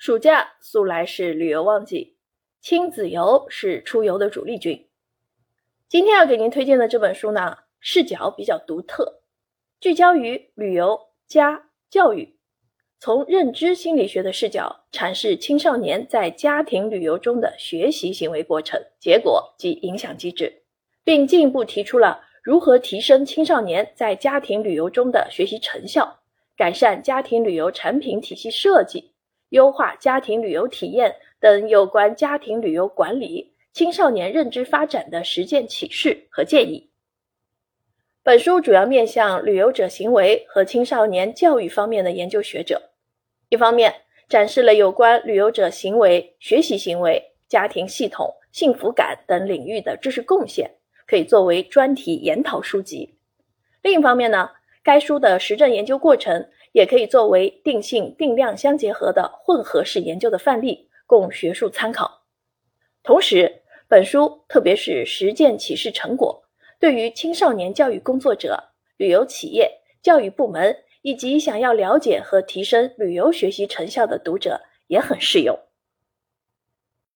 暑假素来是旅游旺季，亲子游是出游的主力军。今天要给您推荐的这本书呢，视角比较独特，聚焦于旅游加教育，从认知心理学的视角阐释青少年在家庭旅游中的学习行为过程、结果及影响机制，并进一步提出了如何提升青少年在家庭旅游中的学习成效，改善家庭旅游产品体系设计。优化家庭旅游体验等有关家庭旅游管理、青少年认知发展的实践启示和建议。本书主要面向旅游者行为和青少年教育方面的研究学者，一方面展示了有关旅游者行为、学习行为、家庭系统、幸福感等领域的知识贡献，可以作为专题研讨书籍；另一方面呢，该书的实证研究过程。也可以作为定性定量相结合的混合式研究的范例，供学术参考。同时，本书特别是实践启示成果，对于青少年教育工作者、旅游企业、教育部门以及想要了解和提升旅游学习成效的读者也很适用。